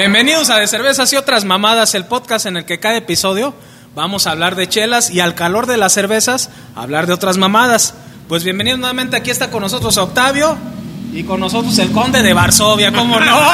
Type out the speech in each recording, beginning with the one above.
Bienvenidos a De Cervezas y otras mamadas, el podcast en el que cada episodio vamos a hablar de chelas y al calor de las cervezas hablar de otras mamadas. Pues bienvenidos nuevamente, aquí está con nosotros Octavio y con nosotros el conde de Varsovia, ¿cómo no?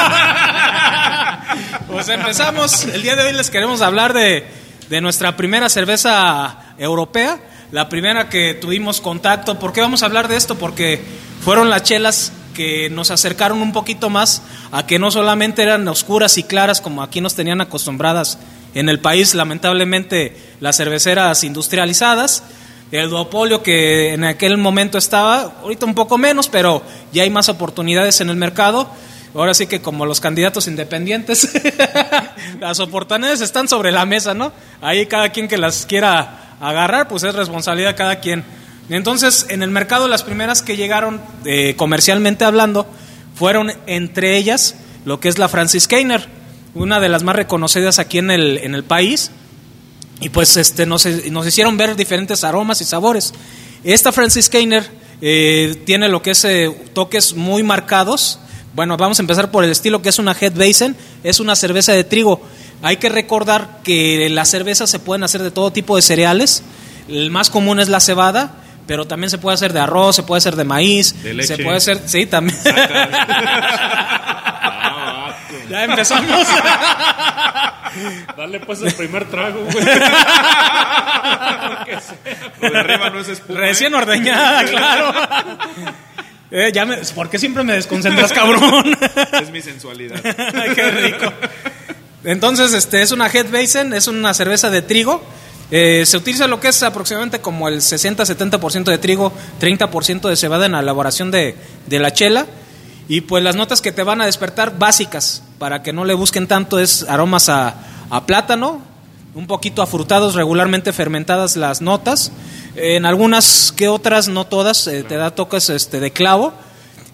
pues empezamos, el día de hoy les queremos hablar de, de nuestra primera cerveza europea, la primera que tuvimos contacto. ¿Por qué vamos a hablar de esto? Porque fueron las chelas que nos acercaron un poquito más a que no solamente eran oscuras y claras como aquí nos tenían acostumbradas en el país, lamentablemente las cerveceras industrializadas, el duopolio que en aquel momento estaba, ahorita un poco menos, pero ya hay más oportunidades en el mercado. Ahora sí que como los candidatos independientes, las oportunidades están sobre la mesa, ¿no? Ahí cada quien que las quiera agarrar, pues es responsabilidad de cada quien. Entonces, en el mercado las primeras que llegaron eh, comercialmente hablando fueron entre ellas lo que es la Francis Keiner, una de las más reconocidas aquí en el, en el país. Y pues este, nos, nos hicieron ver diferentes aromas y sabores. Esta Francis Keiner eh, tiene lo que es eh, toques muy marcados. Bueno, vamos a empezar por el estilo que es una Head Basin, es una cerveza de trigo. Hay que recordar que las cervezas se pueden hacer de todo tipo de cereales. El más común es la cebada, pero también se puede hacer de arroz, se puede hacer de maíz, De leche. se puede hacer, sí, también. Ya empezamos. Dale pues el primer trago, güey. Lo de arriba no es espuma. Recién ¿eh? ordeñada, claro. Eh, ya me, ¿Por qué siempre me desconcentras, cabrón? Es mi sensualidad. Qué rico. Entonces, este es una Head Basin, es una cerveza de trigo. Eh, se utiliza lo que es aproximadamente como el 60-70% de trigo, 30% de cebada en la elaboración de, de la chela. Y pues las notas que te van a despertar básicas, para que no le busquen tanto, es aromas a, a plátano, un poquito afrutados, regularmente fermentadas las notas. En algunas que otras, no todas, eh, te da toques este, de clavo.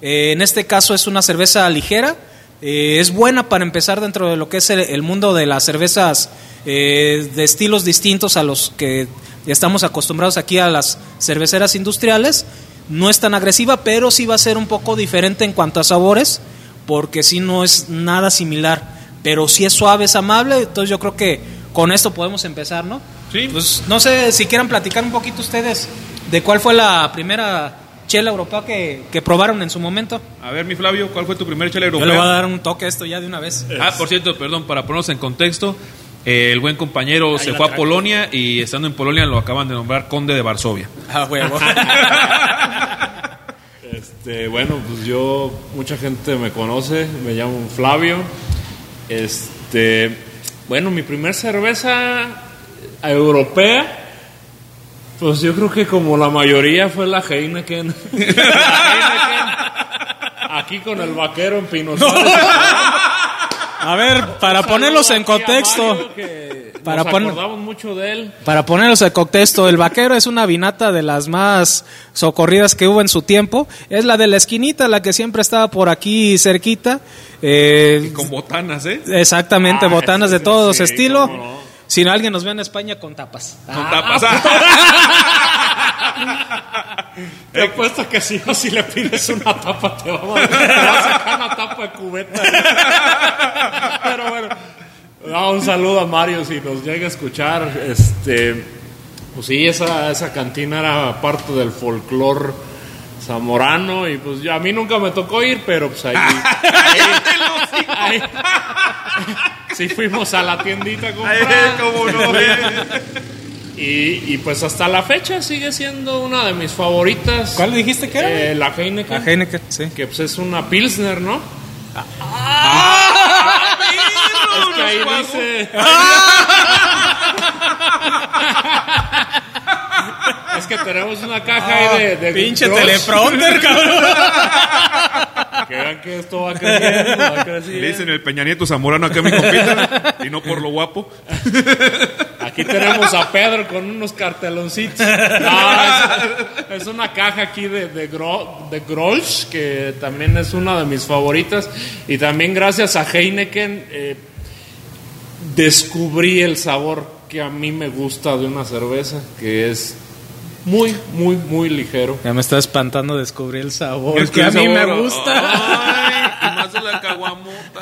Eh, en este caso es una cerveza ligera. Eh, es buena para empezar dentro de lo que es el, el mundo de las cervezas eh, de estilos distintos a los que estamos acostumbrados aquí a las cerveceras industriales. No es tan agresiva, pero sí va a ser un poco diferente en cuanto a sabores, porque sí no es nada similar. Pero sí es suave, es amable. Entonces yo creo que con esto podemos empezar, ¿no? Sí. Pues no sé si quieran platicar un poquito ustedes de cuál fue la primera chela europea que, que probaron en su momento. A ver, mi Flavio, ¿cuál fue tu primer chela Yo le voy a europea? dar un toque a esto ya de una vez. Ah, por cierto, perdón, para ponernos en contexto, eh, el buen compañero se fue a. Polonia y estando en Polonia lo acaban de nombrar conde de Varsovia. Ah, huevo. Este, bueno, pues yo, mucha gente me conoce, me llamo Flavio. Este, bueno, mi primer cerveza europea, pues yo creo que como la mayoría fue la Heineken. La Heineken. Aquí con el vaquero en Pino Suárez. A ver, para ponerlos en contexto. Para nos poner- acordamos mucho de él. Para ponerlos en contexto, el vaquero es una vinata de las más socorridas que hubo en su tiempo. Es la de la esquinita, la que siempre estaba por aquí cerquita. Eh, Con botanas, ¿eh? exactamente, Ah, botanas sí, de todos los sí, estilos. no. Si alguien nos ve en España con tapas. Con tapas. Te apuesto que si no, si le pides una tapa, te va a, te va a sacar una tapa de cubeta. Pero bueno, no, un saludo a Mario si nos llega a escuchar. Este, pues sí, esa, esa cantina era parte del folclore zamorano y pues ya a mí nunca me tocó ir, pero pues ahí. ahí, ahí- sí fuimos a la tiendita a comprar. ¿Cómo no? Y, y pues hasta la fecha sigue siendo una de mis favoritas. ¿Cuál dijiste que era? Eh, la Heineken. La Heineken, sí. Que pues es una Pilsner, ¿no? Ah. es que ahí dice. es que tenemos una caja ahí de, de Pinche Gross, teleprompter, cabrón. Que vean que esto va creciendo, va creciendo. Le dicen el Peña Nieto zamorano acá a mi compita y no por lo guapo. Aquí tenemos a Pedro con unos carteloncitos. No, es, es una caja aquí de, de, Gro- de Grolsch, que también es una de mis favoritas. Y también gracias a Heineken eh, descubrí el sabor que a mí me gusta de una cerveza, que es muy, muy, muy ligero. Ya me está espantando descubrir el sabor Es que a mí me gusta. Ay, y más de la caguamota.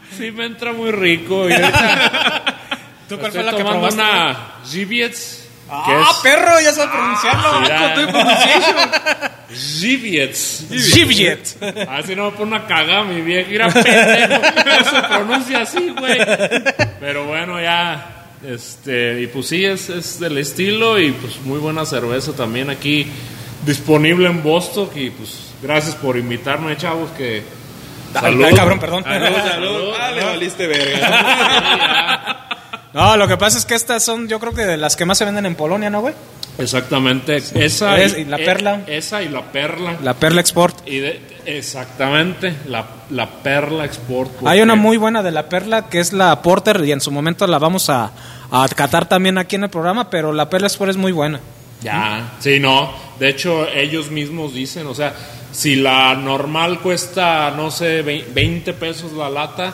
sí me entra muy rico. Y ahorita ¿Tú cuál estoy fue la que probaste? una Givietz. Ah, perro, ya sabes pronunciarlo. estoy pronunciando. Givietz. Giviet. Así no me pone una cagada mi vieja. Mira, pendejo. No se pronuncia así, güey. Pero bueno, ya. Este, y pues sí, es, es del estilo. Y pues muy buena cerveza también aquí disponible en Boston. Y pues gracias por invitarme, chavos. Que. Ay, ay, cabrón, perdón. Salud, salud. Ah, le valiste verga. No, lo que pasa es que estas son, yo creo que de las que más se venden en Polonia, ¿no, güey? Exactamente. Esa Es- y la perla. e- esa y la perla. La Perla Export. Y de- exactamente, la, la perla export. Hay una muy buena de la Perla que es la Porter y en su momento la vamos a, a catar también aquí en el programa, pero la Perla Export es muy buena. Ya, sí, no. De hecho, ellos mismos dicen, o sea, si la normal cuesta, no sé, vei- 20 pesos la lata,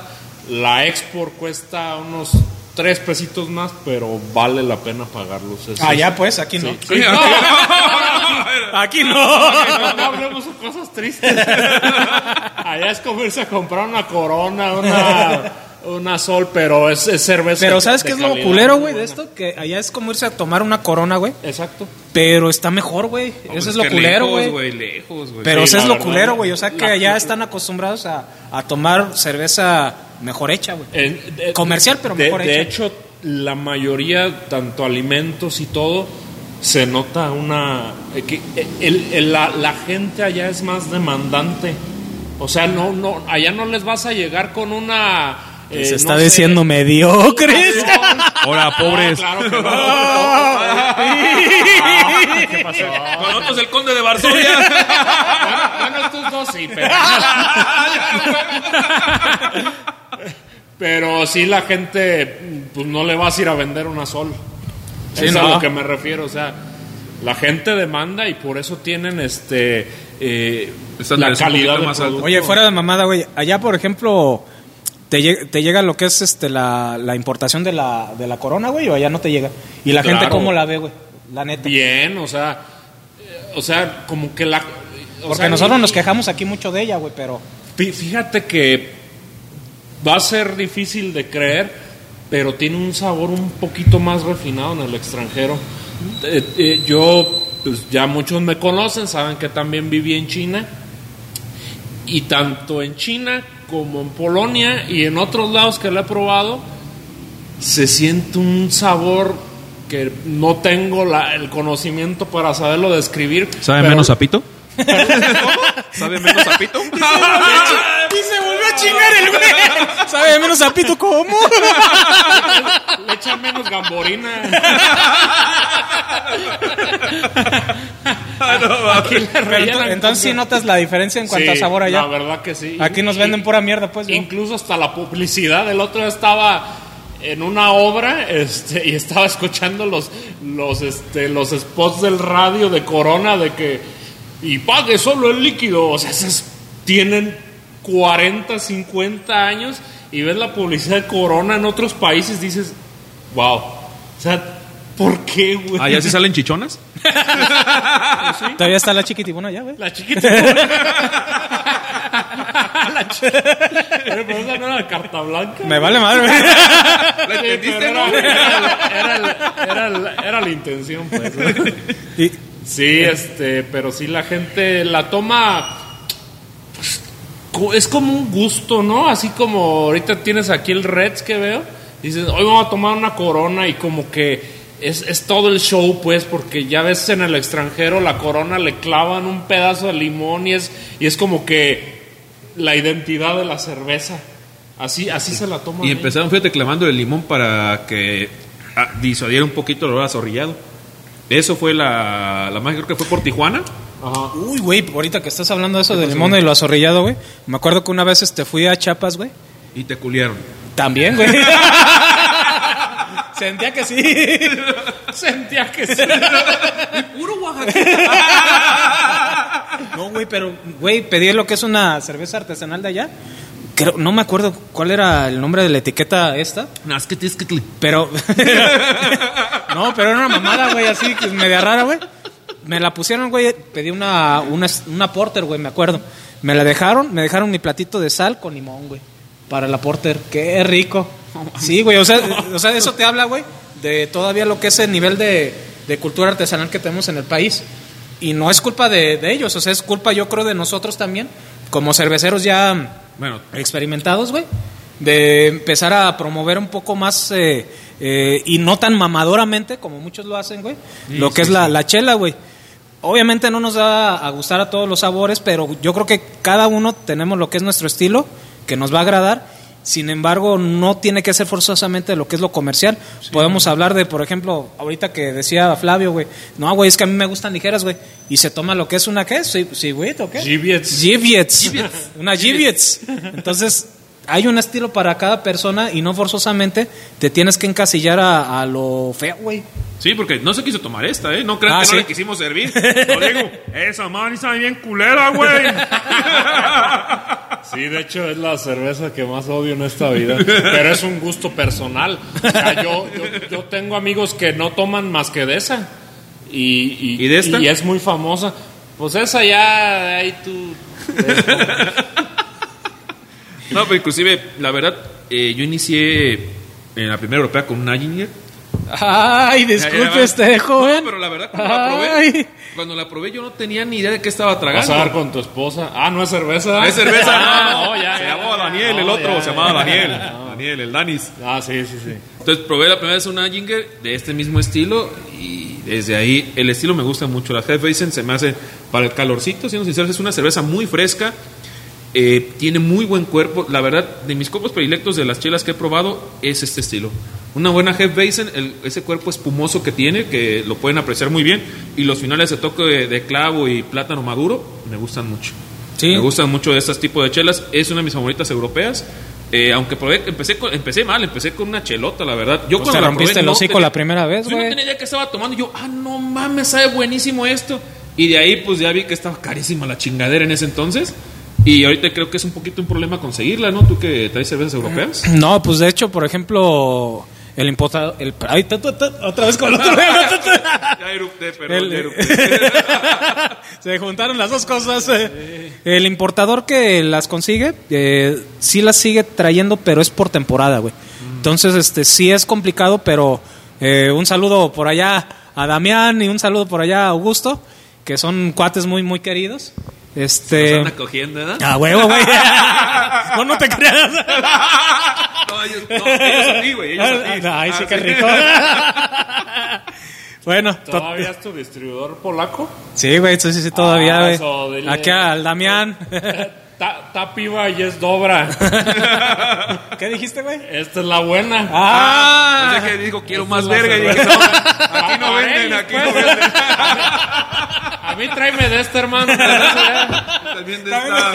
la export cuesta unos 3 pesitos más, pero vale la pena pagarlos. Eso Ah, es- ya pues, aquí no. Sí, sí, no, Aquí no. no, no hablemos de cosas tristes. Allá es como irse a comprar una corona, una, una sol, pero es, es cerveza. Pero ¿sabes qué es lo culero, güey, de esto? Que allá es como irse a tomar una corona, güey. Exacto. Pero está mejor, güey. Eso es lo culero, güey. Lejos, güey. Pero Sí, eso es lo verdad, culero, güey. O sea que allá están acostumbrados a, a tomar cerveza mejor hecha, güey. De- Comercial, pero de, mejor de hecha. hecho, la mayoría, tanto alimentos y todo, se nota una. eh, que el- el- la, la gente allá es más demandante. O sea, no, no, allá no les vas a llegar con una. eh, Se no está sé, diciendo mediocres. Ahora, pobres. Claro que no. Ah, ¿Qué pasó? Con nosotros el conde de Varsovia. Bueno, estos dos sí, pero. Pero sí, la gente, pues no le vas a ir a vender una sol. Sí, es a lo que me refiero. O sea, la gente demanda y por eso tienen este eh, la calidad más producto. Oye, fuera de mamada, güey. Allá, por ejemplo, ¿te, lleg- te llega lo que es este la, la importación de la, de la corona, güey? ¿O allá no te llega? ¿Y la gente cómo la ve, güey? La neta. Bien, o sea, eh, o sea, como que la. o Porque sea, nosotros y- nos quejamos aquí mucho de ella, güey, pero... Fí- Fíjate que va a ser difícil de creer, pero tiene un sabor un poquito más refinado en el extranjero. Eh, eh, yo, pues ya muchos me conocen, saben que también viví en China. Y tanto en China como en Polonia y en otros lados que lo he probado, se siente un sabor que no tengo la- el conocimiento para saberlo describir. ¿Sabe pero- menos ¿Sabe menos sapito? Y se volvió a chingar el güey. ¿Sabe menos sapito cómo? Le echan menos gamborina. Tú- entonces sí notas la diferencia en cuanto Sí, a sabor allá. La verdad que sí. Aquí nos venden pura mierda, pues. ¿no? Incluso hasta la publicidad. El otro día estaba en una obra este, y estaba escuchando los, los, este, los spots del radio de Corona de que y pague solo el líquido. O sea, esos tienen 40, 50 años y ves la publicidad de Corona en otros países dices, wow. O sea, ¿por qué, güey? ¿Allá sí salen chichonas? Todavía está la chiquitibuna allá, güey. La chiquita. la chiquita. Pero esa no era la carta blanca. Me vale madre, güey. ¿La Sí, entendiste, era, era, era- era la- era la intención, pues. Y- Sí, este, pero sí la gente la toma. pues, es como un gusto, ¿no? Así como ahorita tienes aquí el Reds que veo. Dices, hoy vamos a tomar una corona y como que es, es todo el show, pues, porque ya ves en el extranjero la corona le clavan un pedazo de limón y es, y es como que la identidad de la cerveza. Así, así se la toman. Y empezaron, fíjate, clavando el limón para que ah, disuadiera un poquito el olor a zorrillado. Eso fue la, la magia, creo que fue por Tijuana. Ajá. Uy, güey, ahorita que estás hablando de eso del limón y lo azorrillado, güey. Me acuerdo que una vez este, fui a Chiapas, güey. Y te culieron. También, güey. Sentía que sí. Sentía que sí. Puro No, güey, pero, güey, pedí lo que es una cerveza artesanal de allá. Creo, no me acuerdo cuál era el nombre de la etiqueta esta, pero... no, pero era una mamada, güey, así, que media rara, güey. Me la pusieron, güey, pedí una, una, una porter, güey, me acuerdo. Me la dejaron, me dejaron mi platito de sal con limón, güey. para la porter. Qué rico. Sí, güey, o sea, o sea, eso te habla, güey, de todavía lo que es el nivel de, de cultura artesanal que tenemos en el país. Y no es culpa de, de ellos, o sea, es culpa yo creo de nosotros también, como cerveceros ya Bueno, experimentados, güey, de empezar a promover un poco más eh, eh, y no tan mamadoramente como muchos lo hacen, güey, lo que es la, la chela, güey. Obviamente no nos va a gustar a todos los sabores, pero yo creo que cada uno tenemos lo que es nuestro estilo, que nos va a agradar. Sin embargo, no tiene que ser forzosamente lo que es lo comercial. Podemos hablar de, por ejemplo, ahorita que decía Flavio, güey, no, güey, es que a mí me gustan ligeras, güey. Y se toma lo que es una, ¿qué? ¿Sí, sí güey, o qué? Giviets. Giviets. Una Giviets. Entonces, hay un estilo para cada persona y no forzosamente te tienes que encasillar a, a lo feo, güey. sí, porque no se quiso tomar esta, ¿eh? No crean Ah, que ¿sí? no le quisimos servir. Lo digo, esa man sabe bien culera, güey. Sí, de hecho es la cerveza que más odio en esta vida. Pero es un gusto personal. O sea, yo, yo, yo tengo amigos que no toman más que de esa. Y, y, ¿Y de esta? y es muy famosa. Pues esa ya, ahí tú... No, pero inclusive, la verdad, eh, yo inicié en la primera europea con un Aginger. Ay, disculpe este joven. No, pero la verdad, la probé, Ay. Cuando la probé yo no tenía ni idea de qué estaba Vas tragando. a dar con tu esposa. Ah, no es cerveza. Es cerveza, Ah, no, ya, Se ya, llamaba ya. Daniel, el otro se llamaba. Daniel. Daniel, el Danis. Ah, sí, sí, sí. Entonces probé la primera vez una Ginger de este mismo estilo y desde ahí el estilo me gusta mucho. La Hefeweizen se me hace para el calorcito, siendo sinceros, es una cerveza muy fresca, eh, tiene muy buen cuerpo. La verdad, de mis copos predilectos de las chelas que he probado es este estilo. Una buena Hefeweizen, el- ese cuerpo espumoso que tiene, que lo pueden apreciar muy bien, y los finales de toque de, de clavo y plátano maduro me gustan mucho. Sí. Me gustan mucho de estos tipos de chelas. Es una de mis favoritas europeas. Eh, aunque probé, empecé, con- empecé mal, empecé con una chelota, la verdad. Yo Pues te la rompiste probé, el no hocico tenía- la primera vez, Yo no güey. tenía idea que estaba tomando. Y yo, ah, no mames, sabe buenísimo esto. Y de ahí, pues ya vi que estaba carísima la chingadera en ese entonces. Y ahorita creo que es un poquito un problema conseguirla, ¿no? Tú que traes cervezas europeas. No, pues de hecho, por ejemplo, el importador. El, ay, ta, ta, ta, otra vez con el otro. Ya erupté, perdón, El- ya erupté. Se juntaron las dos cosas. eh. El importador que las consigue, eh, sí las sigue trayendo, pero es por temporada, güey. Entonces, este, sí es complicado, pero eh, un saludo por allá a Damián y un saludo por allá a Augusto, que son cuates muy, muy queridos. Este. andan cogiendo, ¿verdad? A huevo, güey. no, no te creas. No, ellos, no, ellos a ti, güey. Ellos a ti. Ay, sí, Ah, qué rico. bueno, to- ¿Todavía es tu distribuidor polaco? sí, güey, sí, sí, sí, todavía, Ah, güey. dile. Aquí al Damián. Ta, ta piba y es dobra. ¿Qué dijiste, güey? Esta es la buena. Ah, Pensé que dijo, quiero más verga. Y dije, no, aquí no venden, él, aquí pues. no venden. A mí tráeme de este, hermano. de ya. También de esta.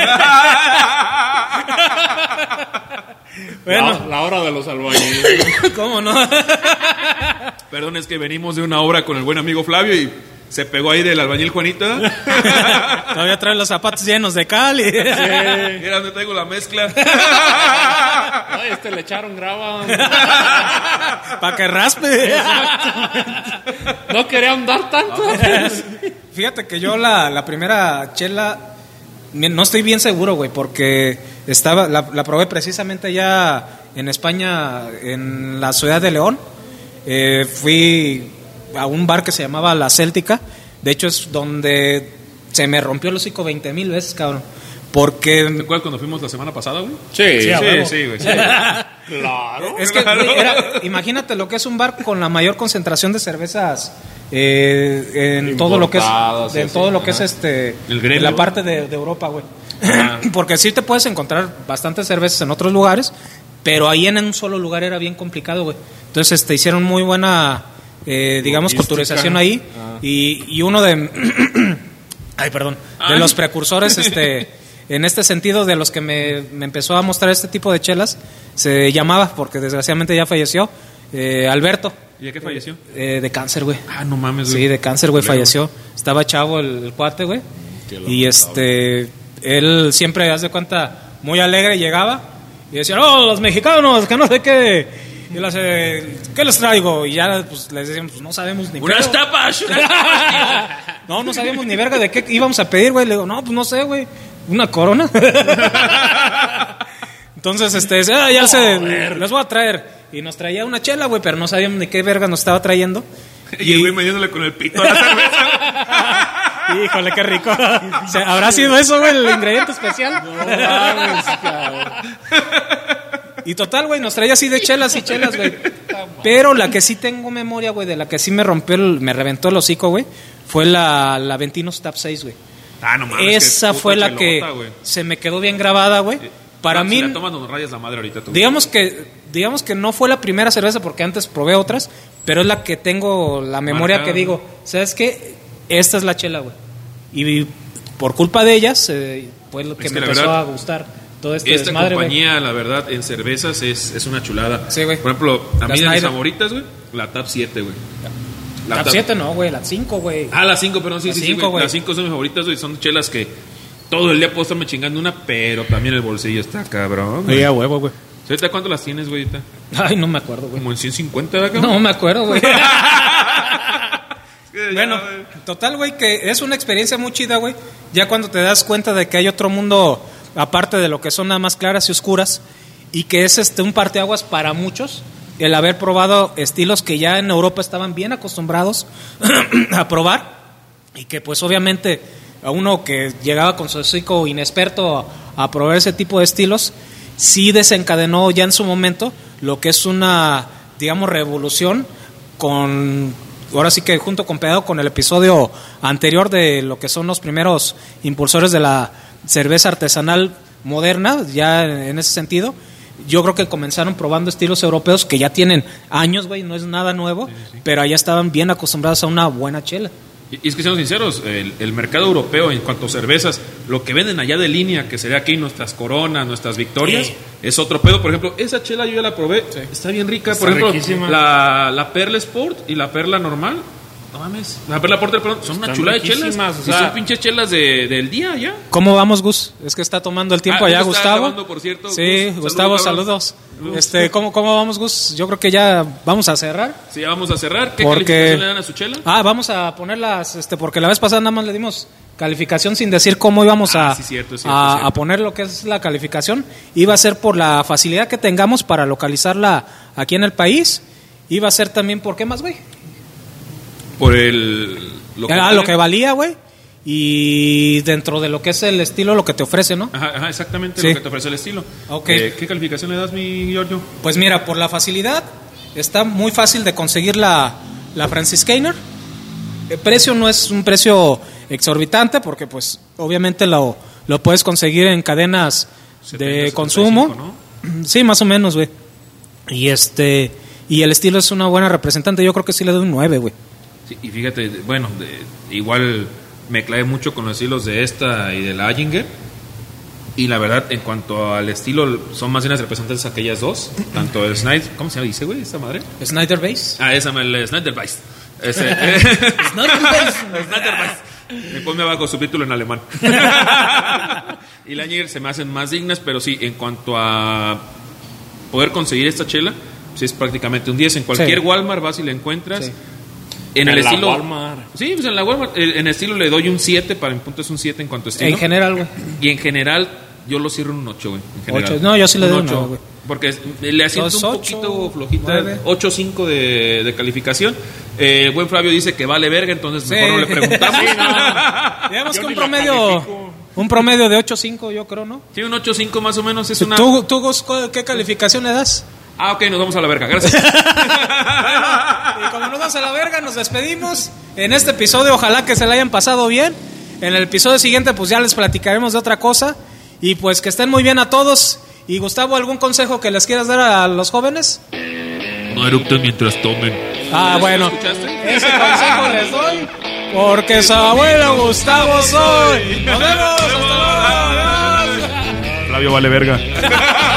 bueno, La, la hora de los albañiles. ¿cómo no? Perdón, es que venimos de una obra con el buen amigo Flavio y se pegó ahí del albañil Juanita. Todavía trae los zapatos llenos de cal. y- Mira donde traigo la mezcla. Ay, este le echaron grava. Para que raspe. No quería andar tanto. Fíjate que yo la, la primera chela no estoy bien seguro, güey, porque estaba la, la probé precisamente ya en España, en la ciudad de León. Eh, fui a un bar que se llamaba La Céltica. De hecho, es donde se me rompió el hocico 20 mil veces, cabrón. ¿Te Porque acuerdas cuando fuimos la semana pasada, güey? Sí, Sí, güey. sí. Claro. Es que, güey, era- imagínate lo que es un bar con la mayor concentración de cervezas eh, en todo lo que es, en todo sí, lo que es este, El gremio. en la parte de, de Europa, güey. Porque sí te puedes encontrar bastantes cervezas en otros lugares, pero ahí en un solo lugar era bien complicado, güey. Entonces, este, hicieron muy buena, eh, digamos, culturización ahí Ah. y, y uno de, ay, perdón, de Ay. los precursores, este. En este sentido, de los que me, me empezó a mostrar este tipo de chelas, se llamaba, porque desgraciadamente ya falleció, eh, Alberto, ¿Y a qué falleció? eh, de cáncer, güey. Ah, no mames, güey. Sí, de cáncer, güey, falleció. Estaba chavo el, el cuate, güey. Qué Y este, él siempre, haz de cuenta, muy alegre llegaba y decía, oh, los mexicanos, que no sé qué. Y él hace, ¿qué les traigo? Y ya, pues, les decíamos, pues, no sabemos ni Unas qué. tapas, unas tapas. No, no sabíamos ni verga de qué íbamos a pedir, güey. Le digo, no, pues no sé, güey. Una corona. Entonces, este, ah, ya sé, les voy a traer. Y nos traía una chela, güey, pero no sabíamos ni qué verga nos estaba trayendo. Y el güey metiéndole con el pito a la cerveza. Híjole, qué rico. ¿Habrá sido eso, güey, el ingrediente especial? No mames, cabrón. Y total, güey, nos traía así de chelas y chelas, güey. Pero la que sí tengo memoria, güey, de la que sí me rompió, el- me reventó el hocico, güey, fue la, la Ventinos Tap 6, güey. Ah, no mames. Esa fue la que se me quedó bien grabada, güey. Para No, mí, Si la tomas, nos rayas la madre ahorita tú. digamos que, digamos que no fue la primera cerveza porque antes probé otras, pero es la que tengo la memoria Marcada. que digo, ¿sabes qué? Esta es la chela, güey. Y por culpa de ellas, eh, fue lo que Es me que empezó verdad, a gustar todo este Esta desmadre, güey. compañía, la verdad, en cervezas es, es una chulada. Sí, güey. Por ejemplo, a La mí de mis favoritas, güey, la Tap 7, güey. La La 7 no, güey, la 5, güey. Ah, las 5, perdón, sí, La sí, sí, cinco, güey. güey. Las 5 son mis favoritas, güey. Son chelas que todo el día puedo estarme chingando una, pero también el bolsillo está cabrón. güey. Sí, a huevo, güey. ¿Ahorita cuánto las tienes, güey? Ay, no me acuerdo, güey. Como en 150, ¿verdad? No me acuerdo, güey. Bueno, güey. total, güey, que es una experiencia muy chida, güey. Ya cuando te das cuenta de que hay otro mundo aparte de lo que son nada más claras y oscuras y que es este un parteaguas para muchos el haber probado estilos que ya en Europa estaban bien acostumbrados a probar y que pues obviamente a uno que llegaba con su hocico inexperto a, probar ese tipo de estilos sí desencadenó ya en su momento lo que es una digamos revolución con ahora sí que junto con pegado con el episodio anterior de lo que son los primeros impulsores de la cerveza artesanal moderna, ya en ese sentido. Yo creo que comenzaron probando estilos europeos que ya tienen años, güey, no es nada nuevo, pero allá estaban bien acostumbrados a una buena chela. Y, y es que seamos sinceros, el, el mercado europeo en cuanto a cervezas, lo que venden allá de línea, que sería aquí nuestras coronas, nuestras victorias, Sí. es otro pedo. Por ejemplo, esa chela yo ya la probé, está bien rica. Está Por ejemplo, la Perla Sport y la Perla normal, no mames, la Perla Porter, perdón, son una Están chula de chelas. o y son pinches chelas de, del día ya. ¿Cómo vamos, Gus? Es que está tomando el tiempo Ah, allá Gustavo. grabando, por cierto. Sí, Gus, Gustavo, saludos. Este, ¿cómo, ¿Cómo vamos, Gus? Yo creo que ya vamos a cerrar. Sí, ya vamos a cerrar. ¿Qué Porque- calificación le dan a su chela? Ah, vamos a ponerlas, este, porque la vez pasada nada más le dimos calificación sin decir cómo íbamos Ah, a, sí, cierto, cierto, a, cierto. a poner lo que es la calificación. Iba a ser por la facilidad que tengamos para localizarla aquí en el país. Iba a ser también por qué más, güey. Por el... Lo ah, vale. lo que valía, güey. Y dentro de lo que es el estilo, lo que te ofrece, ¿no? Ajá, ajá, exactamente Sí. lo que te ofrece el estilo. Ok. Eh, ¿Qué calificación le das, mi Giorgio? Pues mira, por la facilidad, está muy fácil de conseguir la, la Franciscainer. El precio no es un precio exorbitante porque pues obviamente lo, lo puedes conseguir en cadenas 70, de 75, consumo. Sí, más o menos, güey. Y este y el estilo es una buena representante, yo creo que sí le doy un 9, güey. Sí, y fíjate, bueno, de- igual me clavé mucho con los estilos de esta y de la Ayinger. Y la verdad, en cuanto al estilo, son más bien las representantes aquellas dos. Tanto el Snyder, ¿cómo se dice, güey, esta madre? Snyder Base. Ah, esa, el Snyderweiss. Ese, Snyder Base. Me bajo subtítulo en alemán. y la Ayinger se me hacen más dignas, pero sí, en cuanto a poder conseguir esta chela, sí es prácticamente un 10. En cualquier Sí. Walmart vas y la encuentras. Sí. En, el En la estilo. Walmart. Sí, pues en la Walmart. el- En estilo le doy un 7, para mi punto es un 7 en cuanto a estilo. En general, güey. y en general, yo lo cierro en un 8, güey. en general. Ocho. No, yo sí le Un doy un ocho, nueve, güey. Porque le asiento un ocho, poquito flojita. nueve. 8-5 de, de calificación. Eh, el buen Flavio dice que vale verga, entonces Sí. mejor no le preguntamos. Digamos Yo que un promedio un promedio de 8.5, yo creo, ¿no? Sí, un 8-5 más o menos es una. ¿Tú, tú qué calificación le das? Ah, ok, nos vamos a la verga. Gracias. Vamos a la verga, nos despedimos. En este episodio, ojalá que se la hayan pasado bien. En el episodio siguiente, pues ya les platicaremos de otra cosa. Y pues que estén muy bien a todos. Y Gustavo, ¿algún consejo que les quieras dar a los jóvenes? no eructen mientras tomen. Ah, bueno. ¿Escuchaste? Ese consejo les doy. Porque su abuelo Gustavo soy. Nos vemos. Hasta luego. Flavio vale verga.